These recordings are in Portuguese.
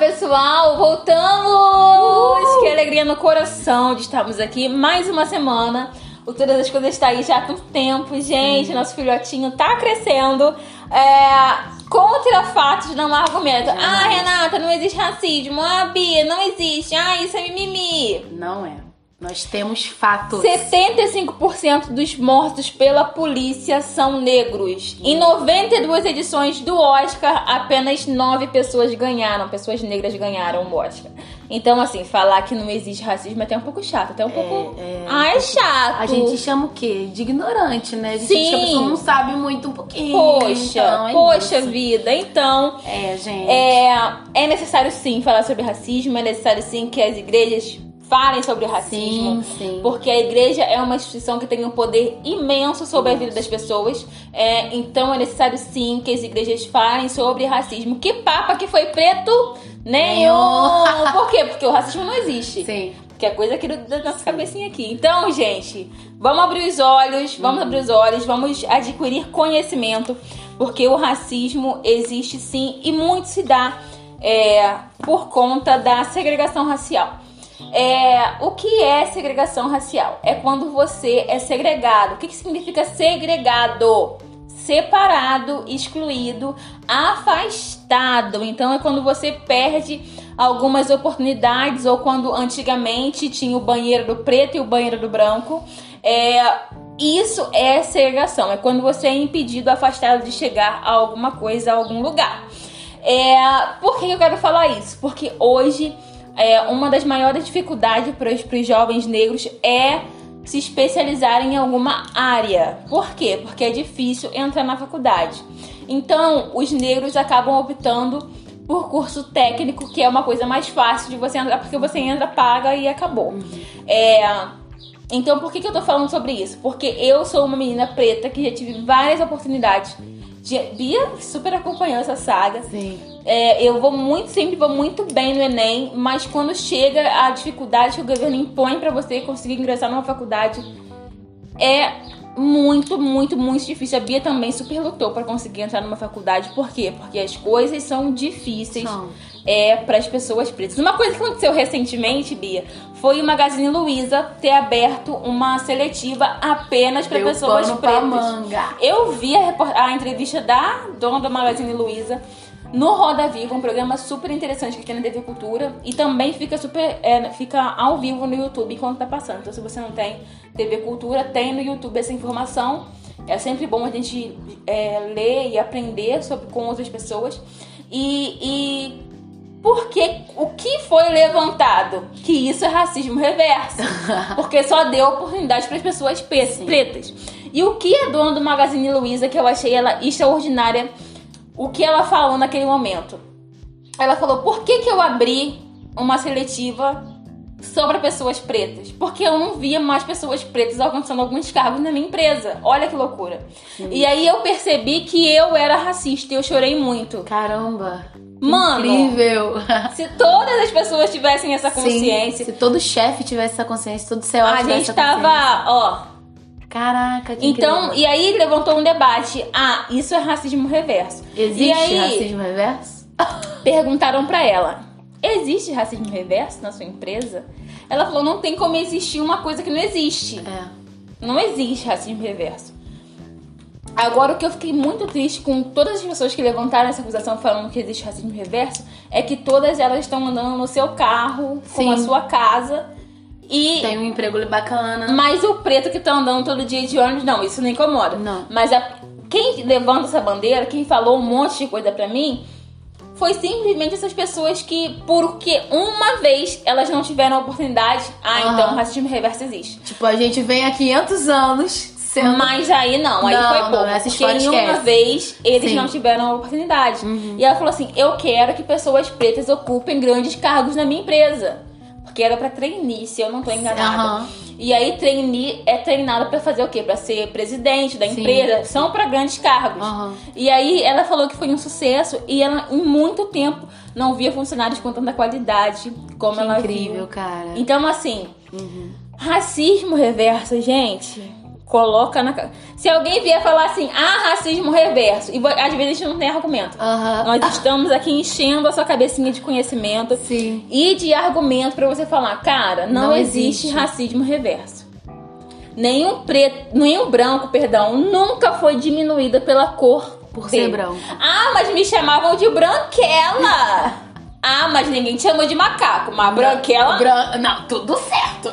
pessoal, voltamos! Que alegria no coração de estarmos aqui mais uma semana. O Todas as Coisas está aí já há tanto tempo, gente. Nosso filhotinho tá crescendo. É, contra fatos não argumento. Ah, Renata, não existe racismo. Ah, Bia, não existe. Ah, isso é mimimi. Não é. Nós temos fatos. 75% dos mortos pela polícia são negros. Em 92 edições do Oscar, apenas 9 pessoas ganharam, pessoas negras ganharam o Oscar. Então, assim, falar que não existe racismo é até um pouco chato, até um pouco. é. Ah, é chato. A gente chama o quê? De ignorante, né? A gente Sim. a pessoa não sabe muito um pouquinho. Poxa, então é poxa isso. vida. Então, É, gente. é, é necessário sim falar sobre racismo, é necessário sim que as igrejas falem sobre o racismo. Sim, sim. Porque a igreja é uma instituição que tem um poder imenso sobre a vida das pessoas. É, então é necessário sim que as igrejas falem sobre racismo. Que papa que foi preto? Nenhum! Nenhum. Por quê? Porque o racismo não existe. Sim. Que é coisa aqui da nossa cabecinha aqui. Então, gente, vamos abrir os olhos, vamos abrir os olhos, vamos adquirir conhecimento, porque o racismo existe sim e muito se dá é, por conta da segregação racial. É, o que é segregação racial? É quando você é segregado. O que, que significa segregado? Separado, excluído, afastado. Então é quando você perde algumas oportunidades ou quando antigamente tinha o banheiro do preto e o banheiro do branco. É, isso é segregação. É quando você é impedido, afastado de chegar a alguma coisa, a algum lugar. É, por que eu quero falar isso? Porque hoje é, uma das maiores dificuldades para os jovens negros é se especializar em alguma área. Por quê? Porque é difícil entrar na faculdade. Então, os negros acabam optando por curso técnico, que é uma coisa mais fácil de você entrar, porque você entra, paga e acabou. É, então, por que, que eu tô falando sobre isso? Porque eu sou uma menina preta que já tive várias oportunidades. Bia super acompanhou essa saga. Sim. É, eu vou muito, sempre vou muito bem no Enem, mas quando chega a dificuldade que o governo impõe pra você conseguir ingressar numa faculdade, é muito, muito, muito difícil. A Bia também super lutou pra conseguir entrar numa faculdade. Por quê? Porque as coisas são difíceis São. É para as pessoas pretas. Uma coisa que aconteceu recentemente, Bia, foi o Magazine Luiza ter aberto uma seletiva apenas para pessoas pretas. manga. Eu vi a, a entrevista da dona do Magazine Luiza no Roda Viva, um programa super interessante que tem na TV Cultura e também fica super é, fica ao vivo no YouTube enquanto tá passando. Então se você não tem TV Cultura, tem no YouTube essa informação. É sempre bom a gente é, ler e aprender sobre com outras pessoas. E, e porque o que foi levantado? Que isso é racismo reverso. Porque só deu oportunidade para as pessoas pe- pretas. E o que a dona do Magazine Luiza, que eu achei ela extraordinária, o que ela falou naquele momento? Ela falou: por que, que eu abri uma seletiva sobre pessoas pretas? Porque eu não via mais pessoas pretas alcançando alguns cargos na minha empresa. Olha que loucura. E aí eu percebi que eu era racista e eu chorei muito. Caramba. Mano, Incrível. se todas as pessoas tivessem essa consciência, Sim, se todo chefe tivesse essa consciência, todo CEO a tivesse gente essa consciência. tava, ó. Caraca, que Então, incrível. e aí levantou um debate. Ah, isso é racismo reverso. Existe aí, racismo reverso? perguntaram pra ela: existe racismo reverso na sua empresa? Ela falou: não tem como existir uma coisa que não existe. É. Não existe racismo reverso. Agora, o que eu fiquei muito triste com todas as pessoas que levantaram essa acusação falando que existe racismo reverso é que todas elas estão andando no seu carro, com Sim. a sua casa. E Tem um emprego bacana. Mas o preto que tá andando todo dia de ônibus, não, isso não incomoda. Não. Mas a- quem levanta essa bandeira, quem falou um monte de coisa pra mim, foi simplesmente essas pessoas que, porque uma vez elas não tiveram a oportunidade, ah, Aham. então o racismo reverso existe. Tipo, a gente vem há 500 anos sendo... Mas aí não, aí Não, foi não, pouco. essa porque história em uma esquece. vez eles Sim. Uhum. não tiveram a oportunidade. E ela falou assim: eu quero que pessoas pretas ocupem grandes cargos na minha empresa. Porque era pra trainee, se eu não tô enganada. Aham. E aí trainee é treinado pra fazer o quê? Pra ser presidente da Sim. empresa. São pra grandes cargos. Aham. E aí ela falou que foi um sucesso e ela em muito tempo não via funcionários com tanta qualidade como Que ela incrível, viu. cara. Então assim, racismo reverso, gente. Coloca na. Se alguém vier falar assim, ah, racismo reverso, e às vezes a gente não tem argumento. Nós estamos aqui enchendo a sua cabecinha de conhecimento Sim. e de argumento pra você falar, cara, não, Não existe, existe. racismo reverso. Nenhum preto, nenhum branco, perdão, nunca foi diminuída pela cor Por dele. ser branco. Ah, mas me chamavam de branquela. ah, mas ninguém te chamou de macaco, mas branquela, Bran... Não, tudo certo.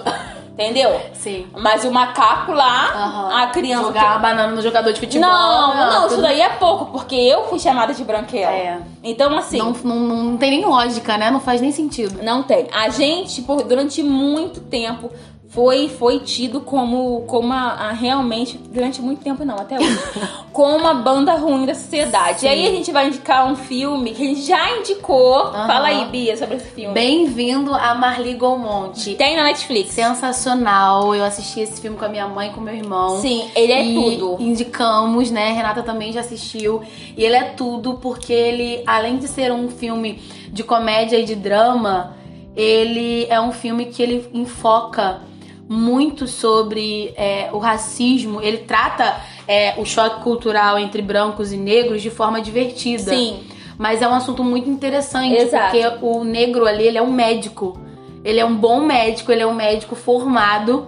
Entendeu? Sim. Mas o macaco lá, Aham. a criança Jogar uma banana no jogador de futebol. Não, não, isso tudo- daí é pouco, porque eu fui chamada de branquela. É. Então, assim, Não, não, não tem nem lógica, né? Não faz nem sentido. Não tem. A gente, por, durante muito tempo, foi, foi tido como, como a, a realmente, durante muito tempo não, até hoje, como uma banda ruim da sociedade. E aí a gente vai indicar um filme que a gente já indicou. Fala aí, Bia, sobre esse filme. Bem-vindo a Marli Golmonte. Tem na Netflix. Sensacional. Eu assisti esse filme com a minha mãe e com meu irmão. Sim, ele é tudo. Indicamos, né? Renata também já assistiu. E ele é tudo porque ele, além de ser um filme de comédia e de drama, ele é um filme que ele enfoca muito sobre é, o racismo. Ele trata é, o choque cultural entre brancos e negros de forma divertida. Sim. Mas é um assunto muito interessante, Exato. porque o negro ali, ele é um médico. Ele é um bom médico, ele é um médico formado.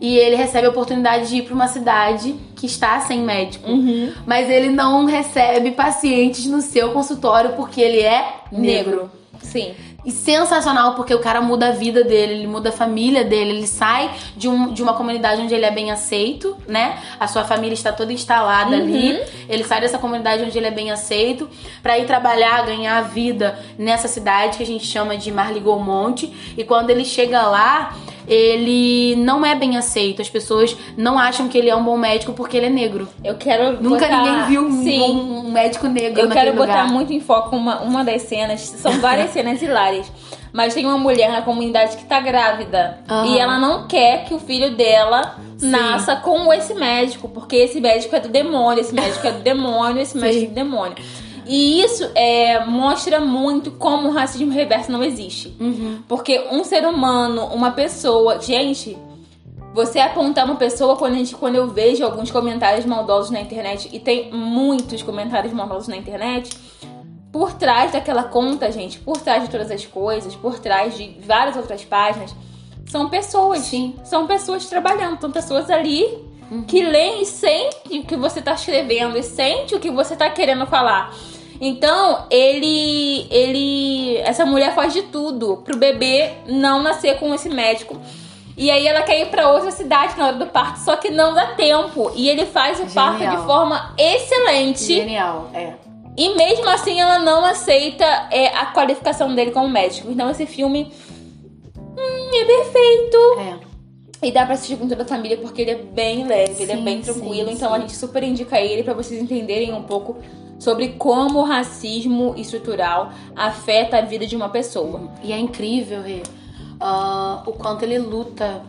E ele recebe a oportunidade de ir para uma cidade que está sem médico. Uhum. Mas ele não recebe pacientes no seu consultório porque ele é negro. Negro. Sim. E sensacional porque o cara muda a vida dele, ele muda a família dele, ele sai de, um, de uma comunidade onde ele é bem aceito, né? A sua família está toda instalada Uhum. ali. Ele sai dessa comunidade onde ele é bem aceito pra ir trabalhar, ganhar a vida nessa cidade que a gente chama de Marligolmonte. E quando ele chega lá, ele não é bem aceito. As pessoas não acham que ele é um bom médico porque ele é negro. Eu quero Nunca botar- ninguém viu um, um médico negro Eu quero botar lugar. muito em foco uma, uma das cenas. São várias cenas hilárias. Mas tem uma mulher na comunidade que tá grávida. Aham. E ela não quer que o filho dela Sim. nasça com esse médico. Porque esse médico é do demônio, esse médico é do demônio, esse médico é Sim. do demônio. E isso é, mostra muito como o racismo reverso não existe. Uhum. Porque um ser humano, uma pessoa. Gente, você apontar uma pessoa quando, gente, quando eu vejo alguns comentários maldosos na internet, e tem muitos comentários maldosos na internet, por trás daquela conta, gente, por trás de todas as coisas, por trás de várias outras páginas, são pessoas. Sim. São pessoas trabalhando, são pessoas ali que leem e sentem o que você tá escrevendo e sente o que você tá querendo falar. Então, ele. ele. Essa mulher faz de tudo pro bebê não nascer com esse médico. E aí ela quer ir pra outra cidade na hora do parto, só que não dá tempo. E ele faz o parto Genial. de forma excelente. Genial, é. E mesmo assim ela não aceita é, a qualificação dele como médico. Então esse filme hum, é perfeito. É. E dá pra assistir com toda a família porque ele é bem leve, ele é Sim, bem sim, tranquilo. então sim. a gente super indica ele pra vocês entenderem um pouco sobre como o racismo estrutural afeta a vida de uma pessoa. E é incrível, Rê, ah, o quanto ele luta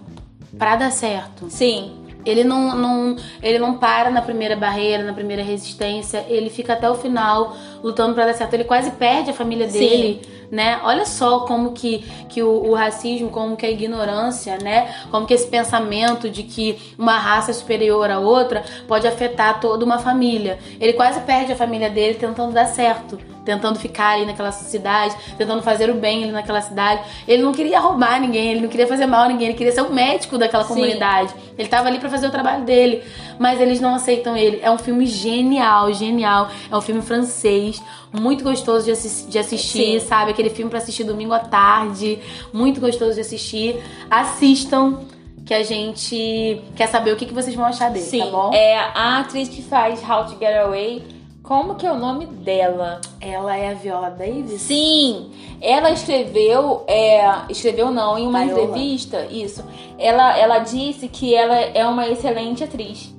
pra dar certo. Sim, Ele não, não, ele não para na primeira barreira, na primeira resistência. Ele fica até o final lutando pra dar certo. Ele quase perde a família Sim. dele, né? Olha só como que, que o, o racismo, como que a ignorância, né? Como que esse pensamento de que uma raça é superior à outra pode afetar toda uma família. Ele quase perde a família dele tentando dar certo. Tentando ficar ali naquela cidade, tentando fazer o bem ali naquela cidade. Ele não queria roubar ninguém, ele não queria fazer mal a ninguém, ele queria ser o médico daquela Sim. comunidade. Ele tava ali pra fazer o trabalho dele, mas eles não aceitam ele. É um filme genial, genial. É um filme francês, muito gostoso de, assis- de assistir, Sim. sabe? Aquele filme pra assistir domingo à tarde, muito gostoso de assistir. Assistam, que a gente quer saber o que, que vocês vão achar dele, sim. tá bom? É a atriz que faz How to Get Away. Como que é o nome dela? Ela é a Viola Davis? Sim, ela escreveu, é, escreveu não, em uma Viola. entrevista, isso. Ela, ela disse que ela é uma excelente atriz.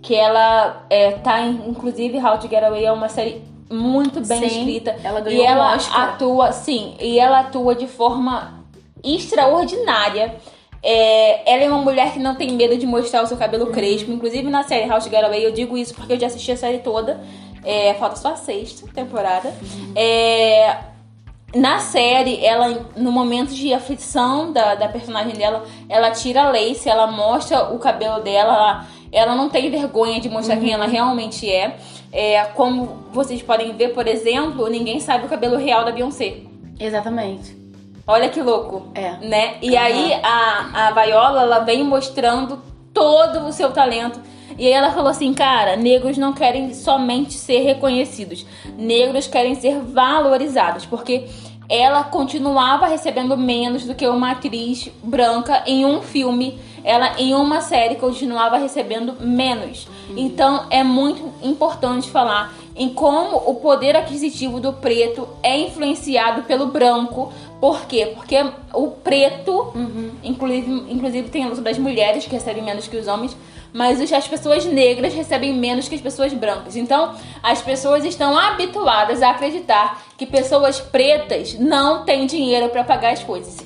Que ela é, tá inclusive, How to Get Away é uma série muito bem Sim, escrita. ela ganhou e ela um Oscar. atua, sim, e ela atua de forma extraordinária. É, ela é uma mulher que não tem medo de mostrar o seu cabelo Uhum. crespo. Inclusive na série Get Away, eu digo isso porque eu já assisti a série toda. É, falta só a sexta temporada. Uhum. É, na série, ela, no momento de aflição da, da personagem dela, ela tira a lace, ela mostra o cabelo dela, ela, ela não tem vergonha de mostrar quem ela realmente é. É. Como vocês podem ver, por exemplo, ninguém sabe o cabelo real da Beyoncé. Exatamente. Olha que louco. É. Né? E aí a, a Viola, ela vem mostrando todo o seu talento. E aí ela falou assim, cara, negros não querem somente ser reconhecidos. Negros querem ser valorizados. Porque ela continuava recebendo menos do que uma atriz branca em um filme. Ela, em uma série, continuava recebendo menos. Então, é muito importante falar em como o poder aquisitivo do preto é influenciado pelo branco. Por quê? Porque o preto, Uhum. inclusive, inclusive tem a luta das mulheres que recebem menos que os homens, mas as pessoas negras recebem menos que as pessoas brancas. Então, as pessoas estão habituadas a acreditar que pessoas pretas não têm dinheiro para pagar as coisas.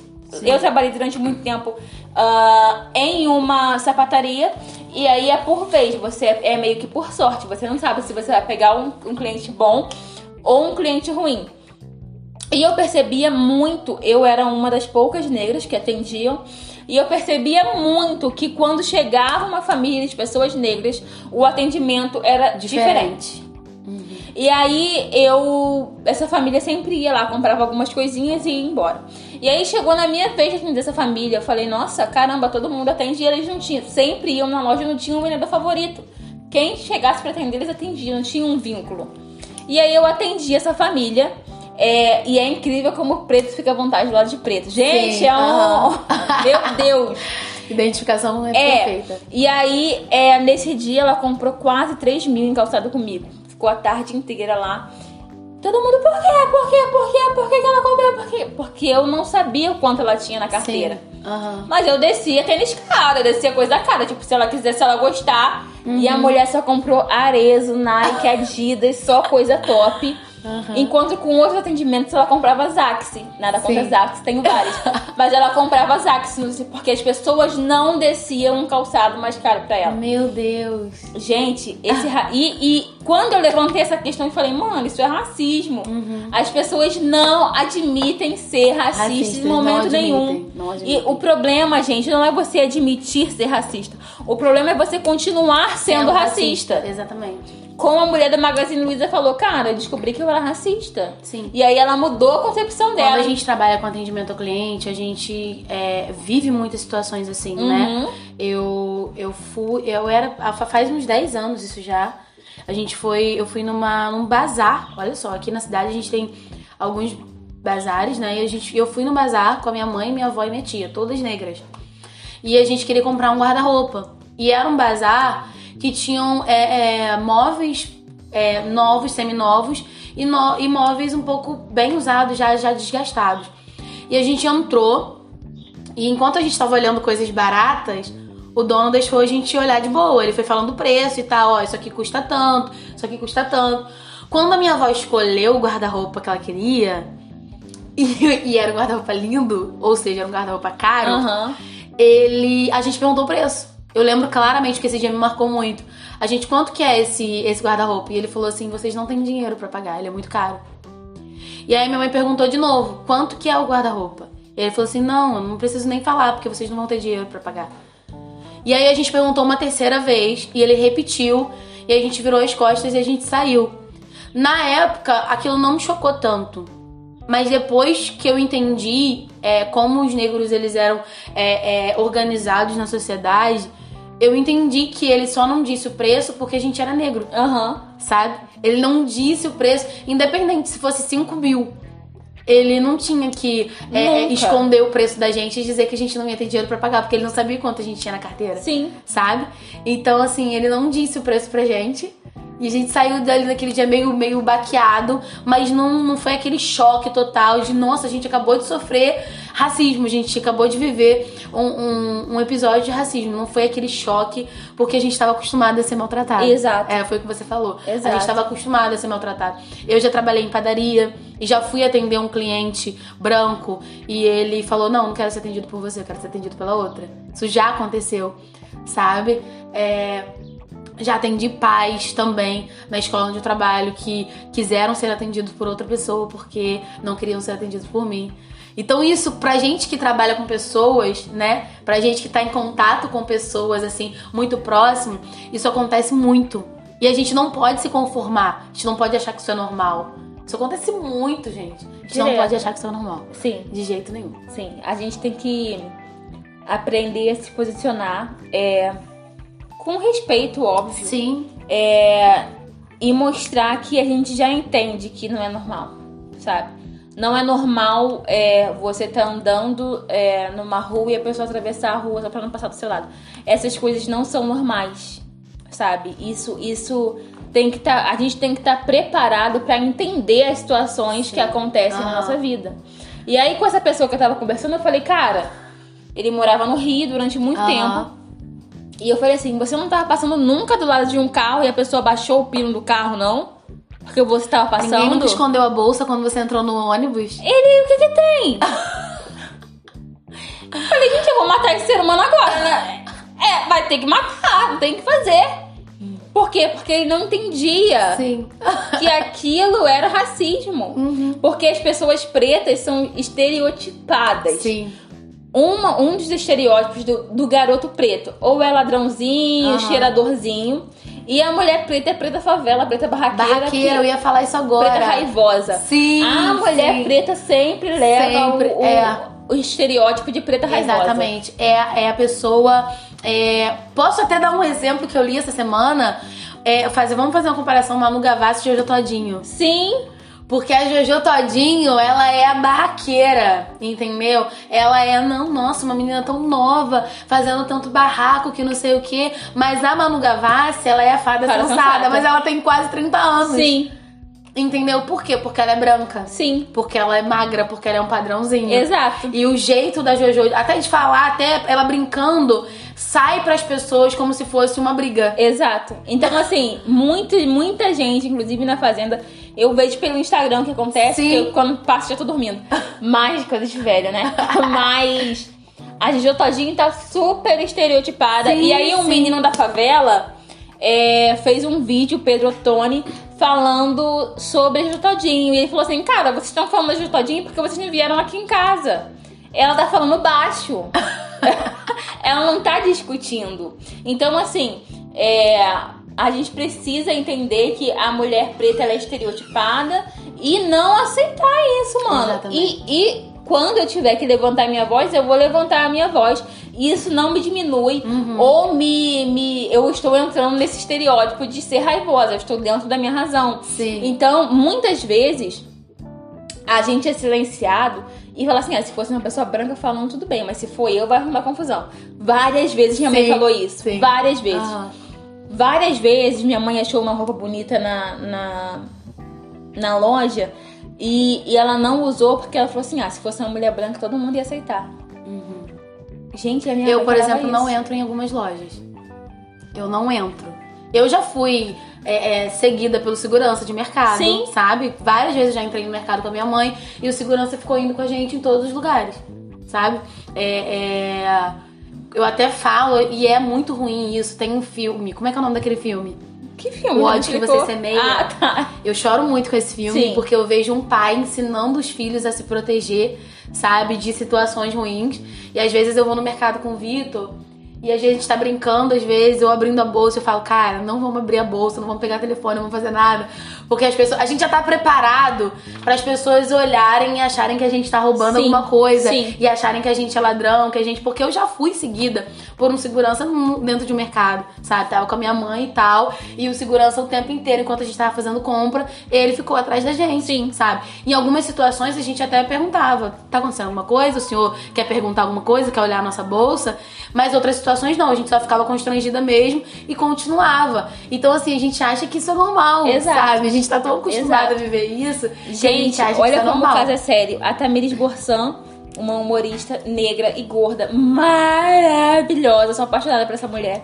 Eu trabalhei durante muito tempo ah, em uma sapataria e aí é por vez, você é, é meio que por sorte. Você não sabe se você vai pegar um, um cliente bom ou um cliente ruim. E eu percebia muito, eu era uma das poucas negras que atendiam, e eu percebia muito que quando chegava uma família de pessoas negras, o atendimento era diferente. E aí eu. Essa família sempre ia lá, comprava algumas coisinhas e ia embora. E aí chegou na minha vez de atender essa família. Eu falei, nossa, caramba, todo mundo atende e eles não tinham. Sempre iam na loja e não tinham um vendedor favorito. Quem chegasse pra atender, eles atendiam, não tinha um vínculo. E aí eu atendi essa família. é, e é incrível como o preto fica à vontade do lado de preto. Gente, Sim, é um. aham. Meu Deus! Identificação é, É. perfeita. E aí, é, nesse dia, ela comprou quase 3 mil em calçado comigo. Ficou a tarde inteira lá. Todo mundo, por quê? Por quê? Por quê? Por que, que ela comprou? Por quê? Porque eu não sabia o quanto ela tinha na carteira. Aham. Mas eu descia tênis cara, eu descia coisa cara. Tipo, se ela quiser, se ela gostar. E a mulher só comprou Arezo, Nike, Adidas, só coisa top. Enquanto com outros atendimentos ela comprava Zaxi. Nada contra. Zaxi, tenho vários. Mas ela comprava Zaxi, porque as pessoas não desciam um calçado mais caro pra ela. Meu Deus. Gente, esse ra- e, e quando eu levantei essa questão e falei, mano, isso é racismo. As pessoas não admitem ser racistas Racistas, em momento não admitem, nenhum. e o problema, gente, não é você admitir ser racista. O problema é você continuar sendo, racista. Exatamente. Como a mulher da Magazine Luiza falou, cara, eu descobri que eu era racista. Sim. E aí ela mudou a concepção Quando dela. a gente trabalha com atendimento ao cliente, a gente é, vive muitas situações assim, Uhum. né? Eu, eu fui, eu era, faz uns 10 anos isso já. A gente foi, eu fui numa, num bazar, olha só, aqui na cidade a gente tem alguns bazares, né? E a gente, eu fui no bazar com a minha mãe, minha avó e minha tia, todas negras. E a gente queria comprar um guarda-roupa. E era um bazar que tinham é, é, móveis é, novos, seminovos, e, no, e móveis um pouco bem usados, já, já desgastados. E a gente entrou, e enquanto a gente estava olhando coisas baratas, o dono deixou a gente olhar de boa. Ele foi falando o preço e tal, ó, isso aqui custa tanto, isso aqui custa tanto. Quando a minha avó escolheu o guarda-roupa que ela queria, e, e era um guarda-roupa lindo, ou seja, era um guarda-roupa caro, Aham. ele. A gente perguntou o preço. Eu lembro claramente que esse dia me marcou muito. A gente, quanto que é esse, esse guarda-roupa? E ele falou assim: vocês não têm dinheiro pra pagar, ele é muito caro. E aí minha mãe perguntou de novo: quanto que é o guarda-roupa? E ele falou assim: não, eu não preciso nem falar, porque vocês não vão ter dinheiro pra pagar. E aí a gente perguntou uma terceira vez e ele repetiu. E a gente virou as costas e a gente saiu. Na época, aquilo não me chocou tanto. Mas depois que eu entendi é, como os negros eles eram é, é, organizados na sociedade, eu entendi que ele só não disse o preço porque a gente era negro, Aham. sabe? Ele não disse o preço, independente se fosse 5 mil. Ele não tinha que é, Nunca. esconder o preço da gente e dizer que a gente não ia ter dinheiro pra pagar, porque ele não sabia quanto a gente tinha na carteira Sim. sabe? Então, assim, ele não disse o preço pra gente. E a gente saiu dali naquele dia meio, meio baqueado, mas não, não foi aquele choque total de, nossa, a gente acabou de sofrer racismo, a gente acabou de viver um, um, um episódio de racismo. Não foi aquele choque porque a gente estava acostumado a ser maltratado. Exato. É, foi o que você falou. A Exato. gente estava acostumado a ser maltratado. Eu já trabalhei em padaria e já fui atender um cliente branco e ele falou: Não, não quero ser atendido por você, eu quero ser atendido pela outra. Isso já aconteceu, sabe? É, já atendi pais também na escola onde eu trabalho que quiseram ser atendidos por outra pessoa porque não queriam ser atendidos por mim. Então isso pra gente que trabalha com pessoas, né? Pra gente que tá em contato com pessoas assim, muito próximo, isso acontece muito. E a gente não pode se conformar. A gente não pode achar que isso é normal. Isso acontece muito, gente. A gente não pode achar que isso é normal. Sim, De jeito nenhum. sim. A gente tem que aprender a se posicionar é, com respeito, óbvio. Sim. É, e mostrar que a gente já entende que não é normal, sabe? Não é normal é, você tá andando é, numa rua e a pessoa atravessar a rua só pra não passar do seu lado. Essas coisas não são normais, sabe? Isso, isso tem que tá, a gente tem que estar preparado pra entender as situações que acontecem na Aham. nossa vida. E aí com essa pessoa que eu tava conversando, eu falei, cara, ele morava no Rio durante muito Aham. tempo. E eu falei assim, você não tava passando nunca do lado de um carro e a pessoa baixou o pino do carro, não? Porque você tava passando. Ninguém nunca escondeu a bolsa quando você entrou no ônibus. Ele, o que que tem? eu falei, gente, eu vou matar esse ser humano agora, né? É, vai ter que matar, não tem que fazer. Por quê? Porque ele não entendia Sim. que aquilo era racismo. Uhum. Porque as pessoas pretas são estereotipadas. Sim. Uma, um dos estereótipos do, do garoto preto. Ou é ladrãozinho, Aham. cheiradorzinho. E a mulher preta é preta favela, preta barraqueira. Barraqueira, eu ia falar isso agora. preta raivosa. Sim. A mulher sim. preta sempre leva Sempre, o, o- é. o estereótipo de preta raivosa. Exatamente. É, é a pessoa. é, posso até dar um exemplo que eu li essa semana. É, fazer, vamos fazer uma comparação Manu Gavassi e Jojo Todinho. Sim, Porque a Jojo Todinho, ela é a barraqueira, entendeu? Ela é, não, nossa, uma menina tão nova, fazendo tanto barraco que não sei o quê. Mas a Manu Gavassi, ela é a fada sensata, sensata. mas ela tem quase 30 anos. sim, Entendeu? Por quê? Porque ela é branca. sim. Porque ela é magra, porque ela é um padrãozinho. Exato. E o jeito da Jojo, até de falar, até ela brincando, sai pras pessoas como se fosse uma briga. Exato. Então, assim, muito, muita gente, inclusive na Fazenda, eu vejo pelo Instagram o que acontece, Sim. porque eu, quando passo já tô dormindo. Mais coisa de velha, né? Mas a Gigi Todinho tá super estereotipada. Sim, e aí um sim. menino da favela é, fez um vídeo, Pedro Ottoni, falando sobre Gigi Todinho. E ele falou assim, cara, vocês estão falando da Gigi Todinho porque vocês não vieram aqui em casa. Ela tá falando baixo. ela não tá discutindo. Então, assim, é, a gente precisa entender que a mulher preta é estereotipada e não aceitar isso, mano. Exatamente. E, e quando eu tiver que levantar minha voz, eu vou levantar a minha voz. E isso não me diminui Uhum. ou me, me. Eu estou entrando nesse estereótipo de ser raivosa, eu estou dentro da minha razão. Sim. Então, muitas vezes, a gente é silenciado e fala assim: ah, se fosse uma pessoa branca falando, tudo bem, mas se for eu, vai arrumar confusão. Várias vezes minha mãe Sim, falou isso. sim. Várias vezes. Várias vezes minha mãe achou uma roupa bonita na, na, na loja e, e ela não usou porque ela falou assim: ah, se fosse uma mulher branca, todo mundo ia aceitar. Gente, a minha Eu, por exemplo, não entro em algumas lojas. Eu não entro. Eu já fui é, é, seguida pelo segurança de mercado, Sim. sabe? Várias vezes já entrei no mercado com a minha mãe e o segurança ficou indo com a gente em todos os lugares, sabe? É, é, eu até falo, e é muito ruim isso. Tem um filme. Como é que é o nome daquele filme? Que filme? O ódio que você semeia. Ah, tá. Eu choro muito com esse filme Sim. porque eu vejo um pai ensinando os filhos a se proteger, sabe, de situações ruins. E às vezes eu vou no mercado com o Vitor e a gente tá brincando, às vezes eu abrindo a bolsa eu falo, cara, não vamos abrir a bolsa, não vamos pegar telefone, não vamos fazer nada. Porque as pessoas, a gente já tá preparado para as pessoas olharem e acharem que a gente tá roubando Sim, alguma coisa sim. e acharem que a gente é ladrão, que a gente, porque eu já fui seguida por um segurança dentro de um mercado, sabe? Tava com a minha mãe e tal, e o segurança o tempo inteiro enquanto a gente tava fazendo compra, ele ficou atrás da gente, Sim. sabe? Em algumas situações a gente até perguntava: tá acontecendo alguma coisa? O senhor quer perguntar alguma coisa? Quer olhar a nossa bolsa? Mas outras situações não, a gente só ficava constrangida mesmo e continuava. Então, assim, a gente acha que isso é normal, Exato. sabe? A gente tá tão acostumado Exato. a viver isso. que a Gente, acha que olha isso é como o normal. caso é sério. A Tamiris Borsan, uma humorista negra e gorda, maravilhosa, sou apaixonada por essa mulher.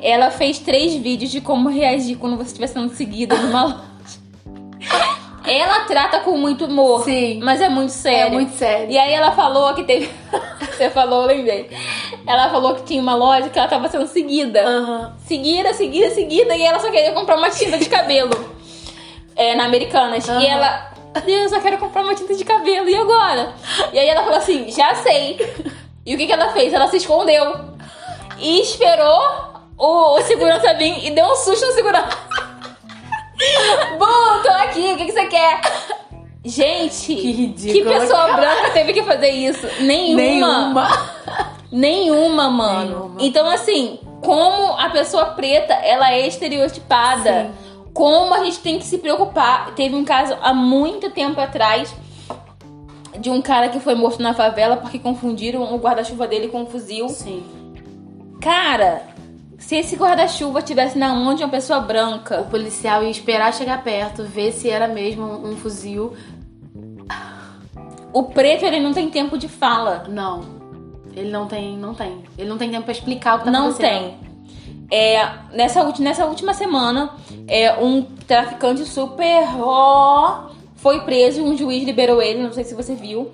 Ela fez três vídeos de como reagir quando você estiver sendo seguida numa. Ela trata com muito humor, Sim. mas é muito sério. É muito sério. E aí ela falou que teve. Você falou, eu lembrei. Ela falou que tinha uma loja que ela tava sendo seguida. Aham. Seguida, seguida, seguida. E ela só queria comprar uma tinta de cabelo. É, na Americanas. Aham. E ela eu só quero comprar uma tinta de cabelo, e agora? E aí ela falou assim, já sei. E o que, que ela fez? Ela se escondeu. E esperou o, o segurança vir e deu um susto no segurança. Bom, tô aqui, o que, que você quer? Gente, Que ridículo. que pessoa branca teve que fazer isso? Nenhuma. Nenhuma. Nenhuma, mano. Nenhuma. Então, assim, como a pessoa preta, ela é estereotipada. Como a gente tem que se preocupar. Teve um caso há muito tempo atrás de um cara que foi morto na favela porque confundiram o guarda-chuva dele com um fuzil. Sim. Cara, se esse guarda-chuva tivesse na mão de uma pessoa O branca, policial ia esperar chegar perto, ver se era mesmo um, fuzil. o preto ele não tem tempo de fala. Não. Ele não tem, não tem. Ele não tem tempo pra explicar o que tá Não acontecendo. tem. É, nessa, nessa última semana, é, um traficante super ó, foi preso e um juiz liberou ele, não sei se você viu,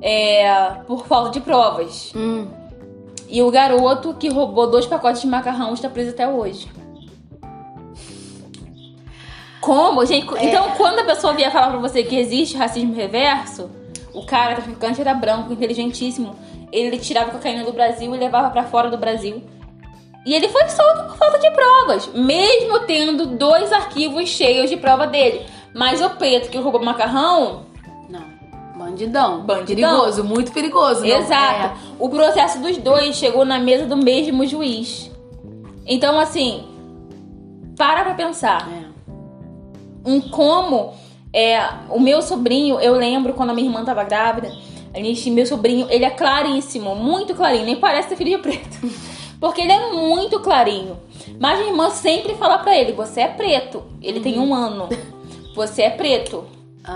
é, por falta de provas. Hum. E o garoto que roubou dois pacotes de macarrão está preso até hoje. Como, gente? Então, quando a pessoa vier falar pra você que existe racismo reverso, o cara traficante era branco, inteligentíssimo. Ele tirava cocaína do Brasil e levava pra fora do Brasil. E ele foi solto por falta de provas, mesmo tendo dois arquivos cheios de prova dele. Mas o preto que roubou macarrão. Bandidão. Bandidão. Perigoso, muito perigoso. não Exato. é. O processo dos dois chegou na mesa do mesmo juiz. Então, assim, para pra pensar. É. Em como é, o meu sobrinho, eu lembro quando a minha irmã tava grávida, a gente, meu sobrinho, ele é claríssimo, muito clarinho, nem parece ter filho de preto. Porque ele é muito clarinho. Mas minha irmã sempre fala pra ele: você é preto. Ele tem um ano. Você é preto.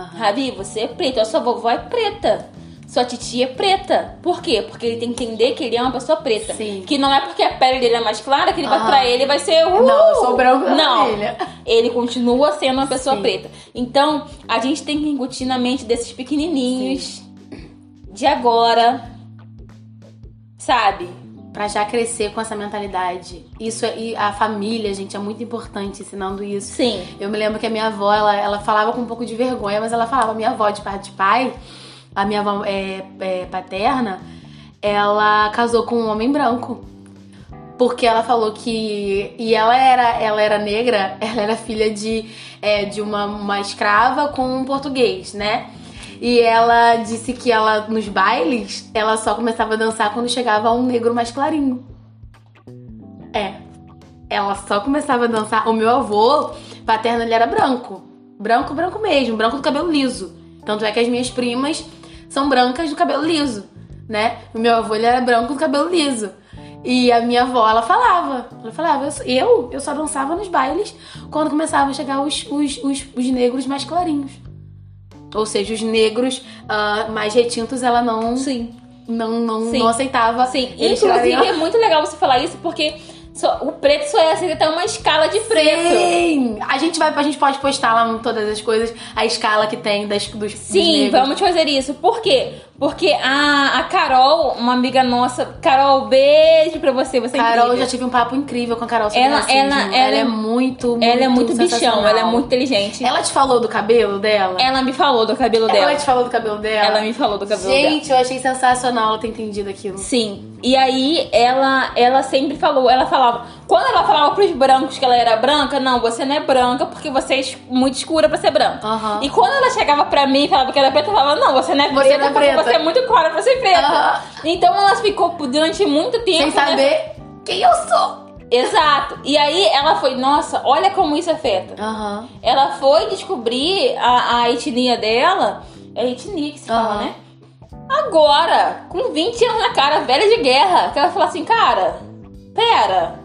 Ravi, você é preto, a sua vovó é preta. Sua titia é preta. Por quê? Porque ele tem que entender que ele é uma pessoa preta. Sim. Que não é porque a pele dele é mais clara que ele vai pra ele vai ser. Uh! Não, eu sou branco Não. família. Ele continua sendo uma pessoa Sim. preta. Então, a gente tem que incutir na mente desses pequenininhos de agora. Sabe? Pra já crescer com essa mentalidade. Isso é, e a família, gente, é muito importante ensinando isso. Sim. Eu me lembro que a minha avó, ela, ela falava com um pouco de vergonha, mas ela falava, minha avó de parte de pai, a minha avó é, é, paterna, ela casou com um homem branco. Porque ela falou que. E ela era, ela era negra, ela era filha de, é, de uma, uma escrava com um português, né? E ela disse que ela, nos bailes, ela só começava a dançar quando chegava um negro mais clarinho. É. Ela só começava a dançar. O meu avô paterno, ele era branco. Branco, branco mesmo. Branco do cabelo liso. Tanto é que as minhas primas são brancas do cabelo liso, né? O meu avô, ele era branco do cabelo liso. E a minha avó, ela falava. Ela falava, eu, eu só dançava nos bailes quando começavam a chegar os, os, os, os negros mais clarinhos. Ou seja, os negros ah, mais retintos, ela não, Sim. não, não, não aceitava. Sim. Inclusive, é muito legal você falar isso porque o preto só é aceito uma escala de preto. Sim! A gente vai, a gente pode postar lá em todas as coisas a escala que tem das, dos, dos Sim, negros. vamos fazer isso. Por quê? Porque a, a Carol, uma amiga nossa, Carol, beijo pra você. Você é Carol, eu já tive um papo incrível com a Carol sobre Ela- racismo. ela- ela é é- muito, muito Ela é muito bichão, ela é muito inteligente. Ela te falou do cabelo dela? Ela me falou do cabelo dela. Ela te falou do cabelo dela? Ela me falou do cabelo dela. Gente, eu achei sensacional ela ter entendido aquilo. Sim. E aí ela ela sempre falou, ela falava, quando ela falava pros brancos que ela era branca, não, você não é branca porque você é muito escura pra ser branca. Aham. E quando ela chegava pra mim e falava que era preta, eu falava, não, você não é Você preta não é porque preta. você é muito clara pra ser preta. Aham. Então ela ficou durante muito tempo Sem nessa- saber quem eu sou. Exato. E aí ela foi, nossa, olha como isso afeta. Aham. Ela foi descobrir a, a etnia dela, é etnia que se fala, Aham. né? Agora, com 20 anos na cara, velha de guerra, que ela fala assim, cara, pera.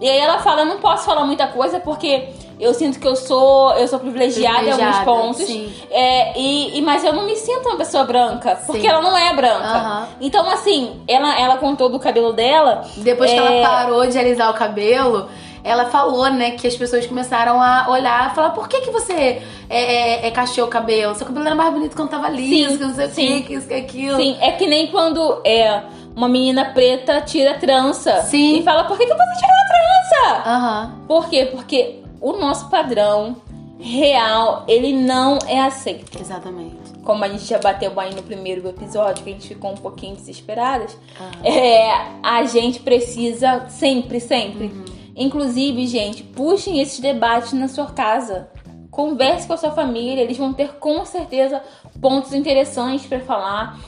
E aí ela fala, eu não posso falar muita coisa porque eu sinto que eu sou, eu sou privilegiada, em alguns Privilegiada, pontos. sim. É, e, e- mas eu não me sinto uma pessoa branca, porque Sim. ela não é branca. Aham. Então, assim, ela, ela contou do cabelo dela. Depois que É. ela parou de alisar o cabelo, ela falou, né, que as pessoas começaram a olhar e falar, por que que você é, é, é cacheou o cabelo? Seu cabelo era mais bonito quando tava liso, Sim, que não sei o que, que isso, que aquilo. Sim, é que nem quando é, uma menina preta tira trança. Sim. E fala, por que, que você tirou a trança? Aham. Por quê? Porque o nosso padrão real, ele não é aceito. Exatamente. Como a gente já bateu aí no primeiro episódio, que a gente ficou um pouquinho desesperadas, Ah. é, a gente precisa sempre, sempre. Uhum. Inclusive, gente, puxem esses debates na sua casa. Converse com a sua família, eles vão ter com certeza pontos interessantes pra falar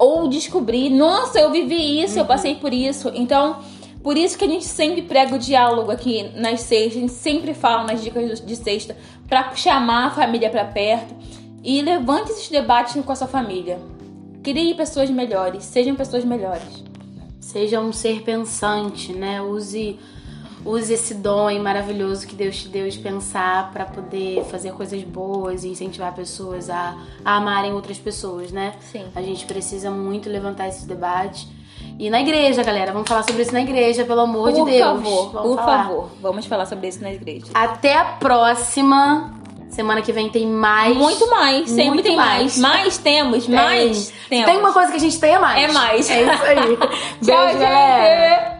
ou descobrir, nossa, eu vivi isso, eu passei por isso. Então, por isso que a gente sempre prega o diálogo aqui nas sextas, a gente sempre fala nas dicas de sexta pra chamar a família pra perto e levante esses debates com a sua família. Crie pessoas melhores, sejam pessoas melhores. Seja um ser pensante, né? Use, use esse dom maravilhoso que Deus te deu de pensar pra poder fazer coisas boas e incentivar pessoas a, a amarem outras pessoas, né? Sim. A gente precisa muito levantar esses debates. E na igreja, galera, vamos falar sobre isso na igreja, pelo amor por de Deus. favor, Vamos por falar. favor, vamos falar sobre isso na igreja. Até a próxima. Semana que vem tem mais. Muito mais, sempre Muito tem mais. Mais temos, mais Tem. temos. Tem uma coisa que a gente tem é mais. É mais. É isso aí. Tchau, Beijo, galera. gente!